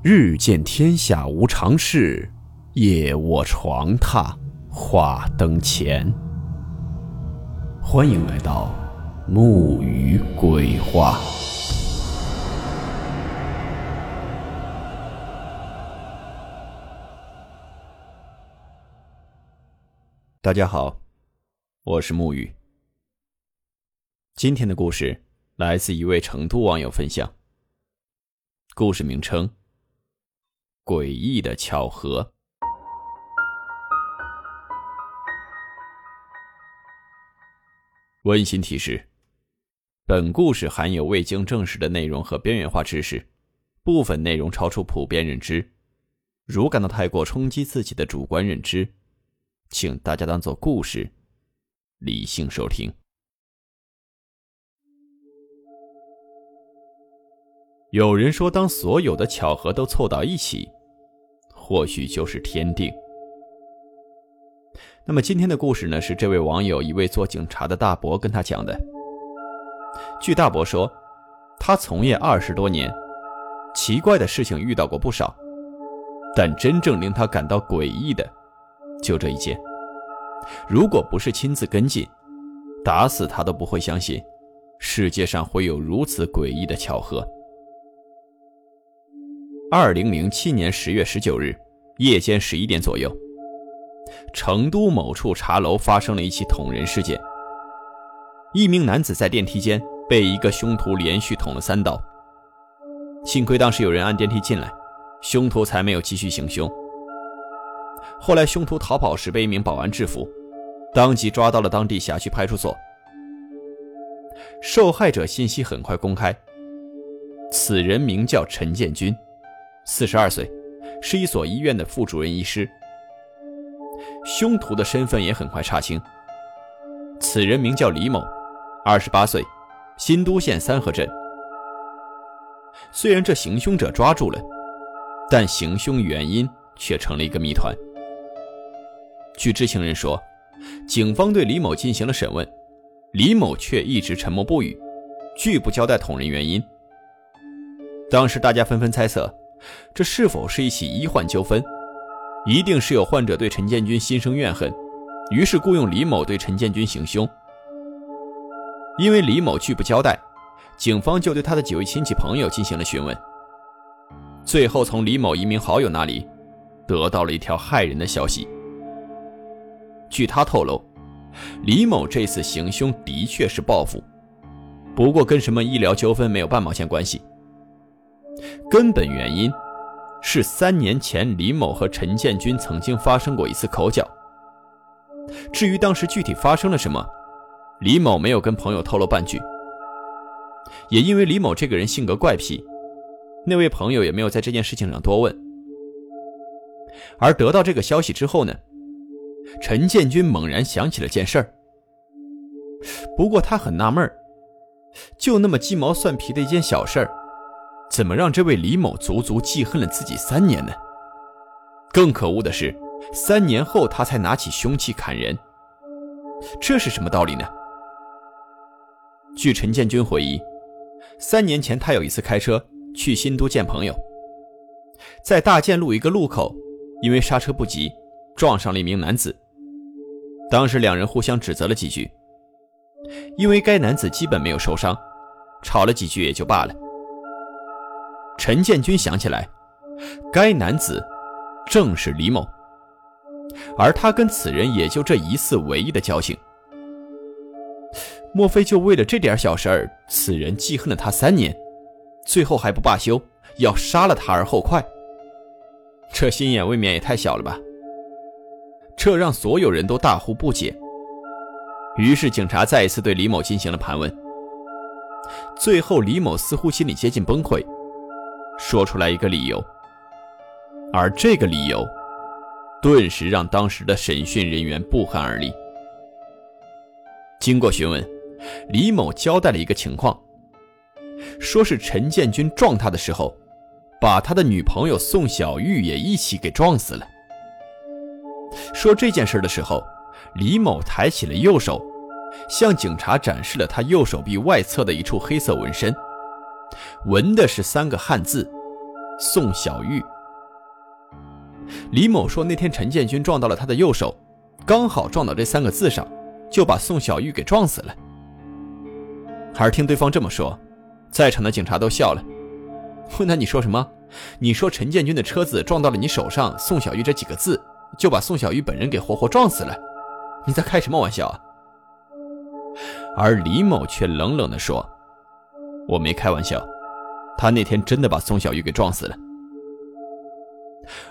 日见天下无常事，夜卧床榻话灯前。欢迎来到木鱼鬼话。大家好，我是木鱼。今天的故事来自一位成都网友分享，故事名称。诡异的巧合。温馨提示：本故事含有未经证实的内容和边缘化知识，部分内容超出普遍认知。如感到太过冲击自己的主观认知，请大家当做故事，理性收听。有人说，当所有的巧合都凑到一起。或许就是天定。那么今天的故事呢？是这位网友一位做警察的大伯跟他讲的。据大伯说，他从业二十多年，奇怪的事情遇到过不少，但真正令他感到诡异的，就这一件。如果不是亲自跟进，打死他都不会相信，世界上会有如此诡异的巧合。二零零七年十月十九日夜间十一点左右，成都某处茶楼发生了一起捅人事件。一名男子在电梯间被一个凶徒连续捅了三刀，幸亏当时有人按电梯进来，凶徒才没有继续行凶。后来凶徒逃跑时被一名保安制服，当即抓到了当地辖区派出所。受害者信息很快公开，此人名叫陈建军。四十二岁，是一所医院的副主任医师。凶徒的身份也很快查清，此人名叫李某，二十八岁，新都县三河镇。虽然这行凶者抓住了，但行凶原因却成了一个谜团。据知情人说，警方对李某进行了审问，李某却一直沉默不语，拒不交代捅人原因。当时大家纷纷猜测。这是否是一起医患纠纷？一定是有患者对陈建军心生怨恨，于是雇佣李某对陈建军行凶。因为李某拒不交代，警方就对他的几位亲戚朋友进行了询问。最后从李某一名好友那里，得到了一条骇人的消息。据他透露，李某这次行凶的确是报复，不过跟什么医疗纠纷没有半毛钱关系。根本原因是三年前李某和陈建军曾经发生过一次口角。至于当时具体发生了什么，李某没有跟朋友透露半句。也因为李某这个人性格怪癖，那位朋友也没有在这件事情上多问。而得到这个消息之后呢，陈建军猛然想起了件事儿。不过他很纳闷儿就那么鸡毛蒜皮的一件小事儿。怎么让这位李某足足记恨了自己三年呢？更可恶的是，三年后他才拿起凶器砍人，这是什么道理呢？据陈建军回忆，三年前他有一次开车去新都见朋友，在大建路一个路口，因为刹车不及，撞上了一名男子。当时两人互相指责了几句，因为该男子基本没有受伤，吵了几句也就罢了。陈建军想起来，该男子正是李某，而他跟此人也就这一次唯一的交情。莫非就为了这点小事儿，此人记恨了他三年，最后还不罢休，要杀了他而后快？这心眼未免也太小了吧！这让所有人都大呼不解。于是警察再一次对李某进行了盘问，最后李某似乎心里接近崩溃。说出来一个理由，而这个理由，顿时让当时的审讯人员不寒而栗。经过询问，李某交代了一个情况，说是陈建军撞他的时候，把他的女朋友宋小玉也一起给撞死了。说这件事的时候，李某抬起了右手，向警察展示了他右手臂外侧的一处黑色纹身。纹的是三个汉字：“宋小玉。李某说，那天陈建军撞到了他的右手，刚好撞到这三个字上，就把宋小玉给撞死了。而听对方这么说，在场的警察都笑了。问他你说什么？你说陈建军的车子撞到了你手上“宋小玉”这几个字，就把宋小玉本人给活活撞死了？你在开什么玩笑啊？而李某却冷冷地说：“我没开玩笑，他那天真的把宋小玉给撞死了。”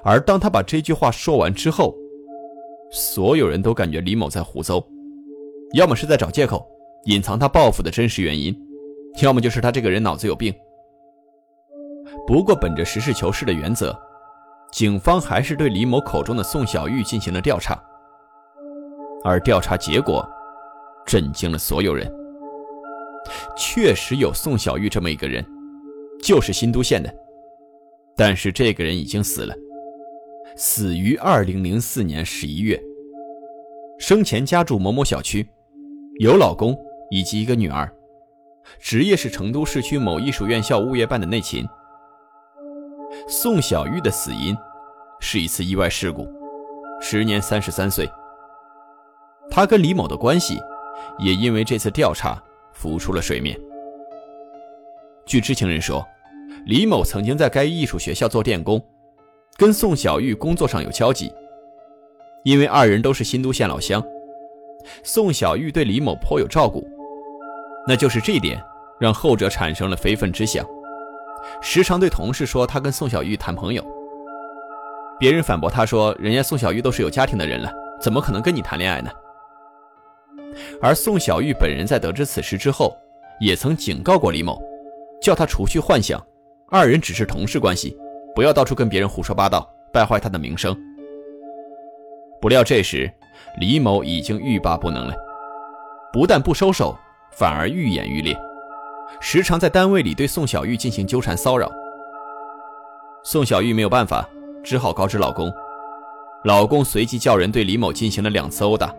而当他把这句话说完之后，所有人都感觉李某在胡诌，要么是在找借口隐藏他报复的真实原因，要么就是他这个人脑子有病。不过，本着实事求是的原则，警方还是对李某口中的宋小玉进行了调查，而调查结果。震惊了所有人。确实有宋小玉这么一个人，就是新都县的，但是这个人已经死了，死于二零零四年十一月。生前家住某某小区，有老公以及一个女儿，职业是成都市区某艺术院校物业办的内勤。宋小玉的死因是一次意外事故，时年三十三岁。她跟李某的关系。也因为这次调查浮出了水面。据知情人说，李某曾经在该艺术学校做电工，跟宋小玉工作上有交集。因为二人都是新都县老乡，宋小玉对李某颇有照顾，那就是这一点让后者产生了非分之想，时常对同事说他跟宋小玉谈朋友。别人反驳他说：“人家宋小玉都是有家庭的人了，怎么可能跟你谈恋爱呢？”而宋小玉本人在得知此事之后，也曾警告过李某，叫他除去幻想，二人只是同事关系，不要到处跟别人胡说八道，败坏他的名声。不料这时，李某已经欲罢不能了，不但不收手，反而愈演愈烈，时常在单位里对宋小玉进行纠缠骚扰。宋小玉没有办法，只好告知老公，老公随即叫人对李某进行了两次殴打，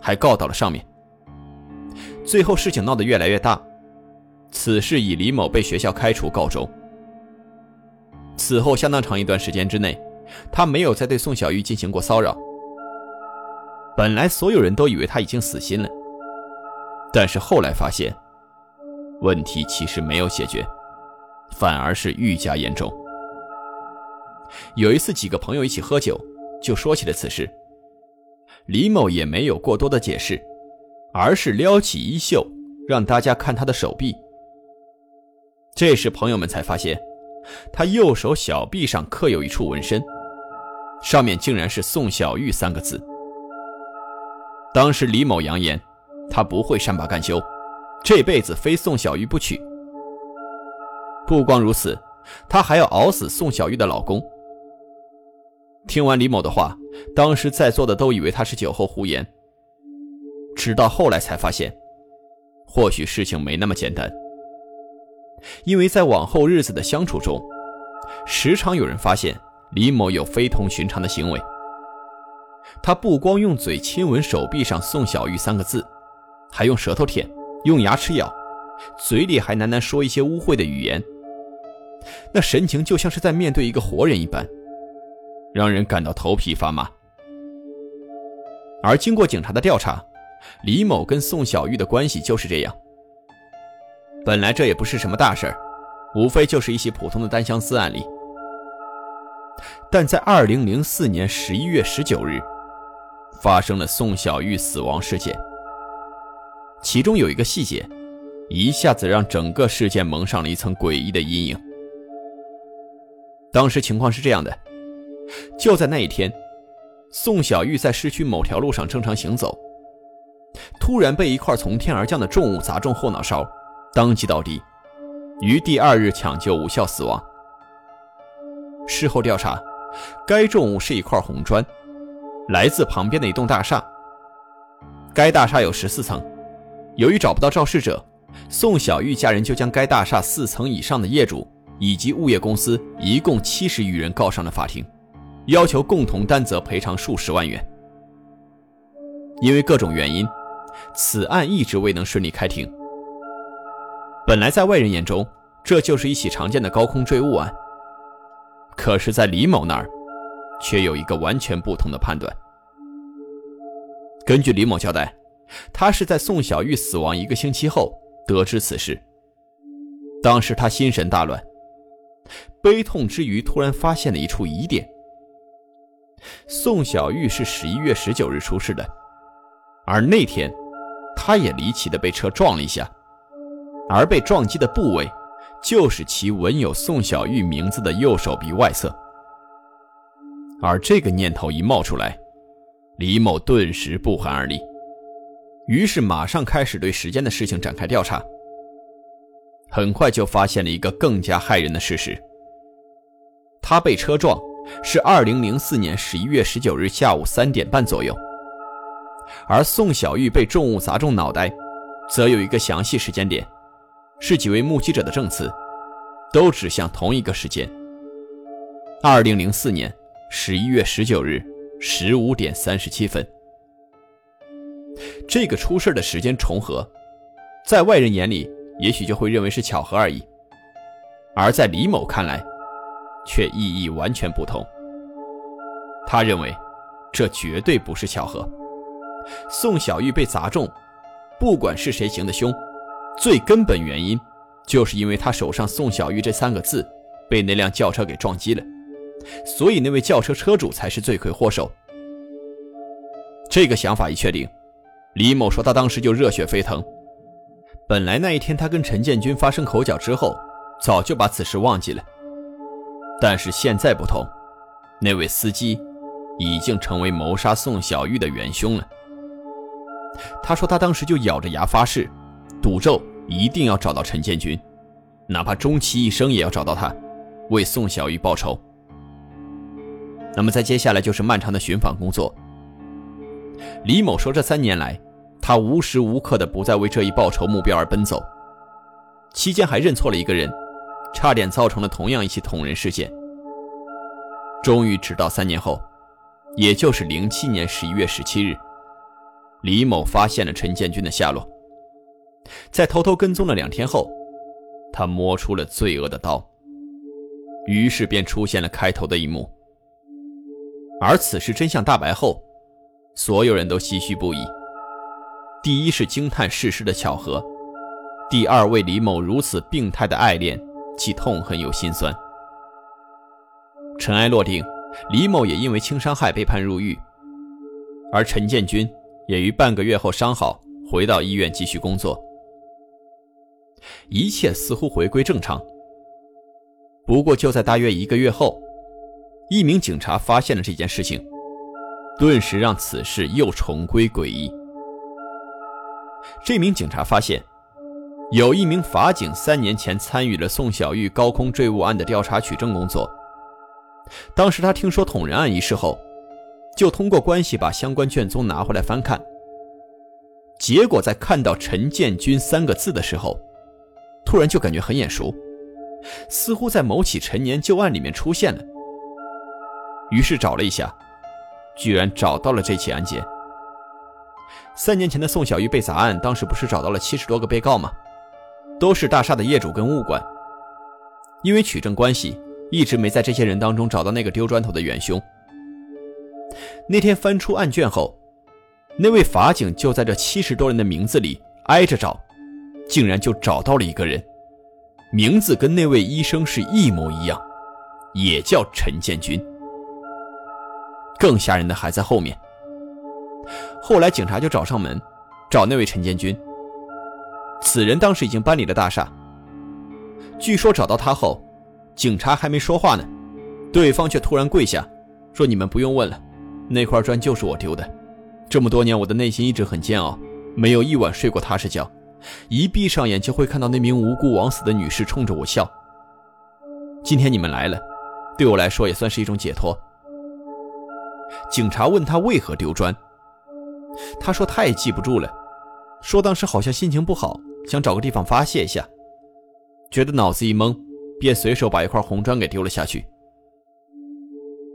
还告到了上面。最后事情闹得越来越大，此事以李某被学校开除告终。此后相当长一段时间之内，他没有再对宋小玉进行过骚扰。本来所有人都以为他已经死心了，但是后来发现，问题其实没有解决，反而是愈加严重。有一次几个朋友一起喝酒，就说起了此事，李某也没有过多的解释。而是撩起衣袖，让大家看他的手臂。这时，朋友们才发现，他右手小臂上刻有一处纹身，上面竟然是“宋小玉”三个字。当时，李某扬言，他不会善罢甘休，这辈子非宋小玉不娶。不光如此，他还要熬死宋小玉的老公。听完李某的话，当时在座的都以为他是酒后胡言。直到后来才发现，或许事情没那么简单。因为在往后日子的相处中，时常有人发现李某有非同寻常的行为。他不光用嘴亲吻手臂上“宋小玉”三个字，还用舌头舔，用牙齿咬，嘴里还喃喃说一些污秽的语言。那神情就像是在面对一个活人一般，让人感到头皮发麻。而经过警察的调查。李某跟宋小玉的关系就是这样。本来这也不是什么大事儿，无非就是一起普通的单相思案例。但在二零零四年十一月十九日，发生了宋小玉死亡事件。其中有一个细节，一下子让整个事件蒙上了一层诡异的阴影。当时情况是这样的：就在那一天，宋小玉在市区某条路上正常行走。突然被一块从天而降的重物砸中后脑勺，当即倒地，于第二日抢救无效死亡。事后调查，该重物是一块红砖，来自旁边的一栋大厦。该大厦有十四层，由于找不到肇事者，宋小玉家人就将该大厦四层以上的业主以及物业公司一共七十余人告上了法庭，要求共同担责赔偿数十万元。因为各种原因。此案一直未能顺利开庭。本来在外人眼中，这就是一起常见的高空坠物案，可是，在李某那儿，却有一个完全不同的判断。根据李某交代，他是在宋小玉死亡一个星期后得知此事。当时他心神大乱，悲痛之余，突然发现了一处疑点：宋小玉是十一月十九日出事的，而那天，他也离奇的被车撞了一下，而被撞击的部位，就是其纹有宋小玉名字的右手臂外侧。而这个念头一冒出来，李某顿时不寒而栗，于是马上开始对时间的事情展开调查。很快就发现了一个更加骇人的事实：他被车撞是二零零四年十一月十九日下午三点半左右，而宋小玉被重物砸中脑袋，则有一个详细时间点，是几位目击者的证词，都指向同一个时间：二零零四年十一月十九日十五点三十七分。这个出事的时间重合，在外人眼里。也许就会认为是巧合而已，而在李某看来，却意义完全不同。他认为，这绝对不是巧合。宋小玉被砸中，不管是谁行的凶，最根本原因，就是因为他手上“宋小玉”这三个字被那辆轿车给撞击了，所以那位轿车车主才是罪魁祸首。这个想法一确定，李某说他当时就热血沸腾。本来那一天他跟陈建军发生口角之后，早就把此事忘记了。但是现在不同，那位司机已经成为谋杀宋小玉的元凶了。他说他当时就咬着牙发誓，赌咒一定要找到陈建军，哪怕终其一生也要找到他，为宋小玉报仇。那么在接下来就是漫长的寻访工作。李某说这三年来。他无时无刻的不在为这一报仇目标而奔走，期间还认错了一个人，差点造成了同样一起捅人事件。终于，直到三年后，也就是零七年十一月十七日，李某发现了陈建军的下落。在偷偷跟踪了两天后，他摸出了罪恶的刀，于是便出现了开头的一幕。而此事真相大白后，所有人都唏嘘不已。第一是惊叹世事的巧合，第二为李某如此病态的爱恋既痛恨又心酸。尘埃落定，李某也因为轻伤害被判入狱，而陈建军也于半个月后伤好，回到医院继续工作，一切似乎回归正常。不过就在大约一个月后，一名警察发现了这件事情，顿时让此事又重归诡异。这名警察发现，有一名法警三年前参与了宋小玉高空坠物案的调查取证工作。当时他听说捅人案一事后，就通过关系把相关卷宗拿回来翻看。结果在看到陈建军三个字的时候，突然就感觉很眼熟，似乎在某起陈年旧案里面出现了。于是找了一下，居然找到了这起案件。三年前的宋小玉被砸案，当时不是找到了七十多个被告吗？都是大厦的业主跟物管。因为取证关系，一直没在这些人当中找到那个丢砖头的元凶。那天翻出案卷后，那位法警就在这七十多人的名字里挨着找，竟然就找到了一个人，名字跟那位医生是一模一样，也叫陈建军。更吓人的还在后面。后来警察就找上门，找那位陈建军。此人当时已经搬离了大厦。据说找到他后，警察还没说话呢，对方却突然跪下，说：“你们不用问了，那块砖就是我丢的。这么多年，我的内心一直很煎熬，没有一晚睡过踏实觉。一闭上眼就会看到那名无辜枉死的女士冲着我笑。今天你们来了，对我来说也算是一种解脱。”警察问他为何丢砖。他说他也记不住了，说当时好像心情不好，想找个地方发泄一下，觉得脑子一懵，便随手把一块红砖给丢了下去。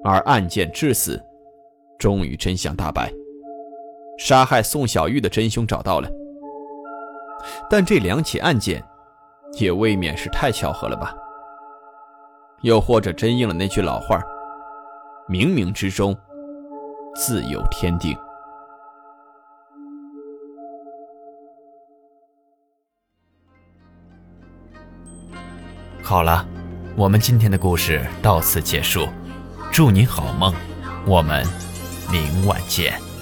而案件至此，终于真相大白，杀害宋小玉的真凶找到了。但这两起案件，也未免是太巧合了吧？又或者真应了那句老话：冥冥之中自有天定。好了，我们今天的故事到此结束，祝您好梦，我们明晚见。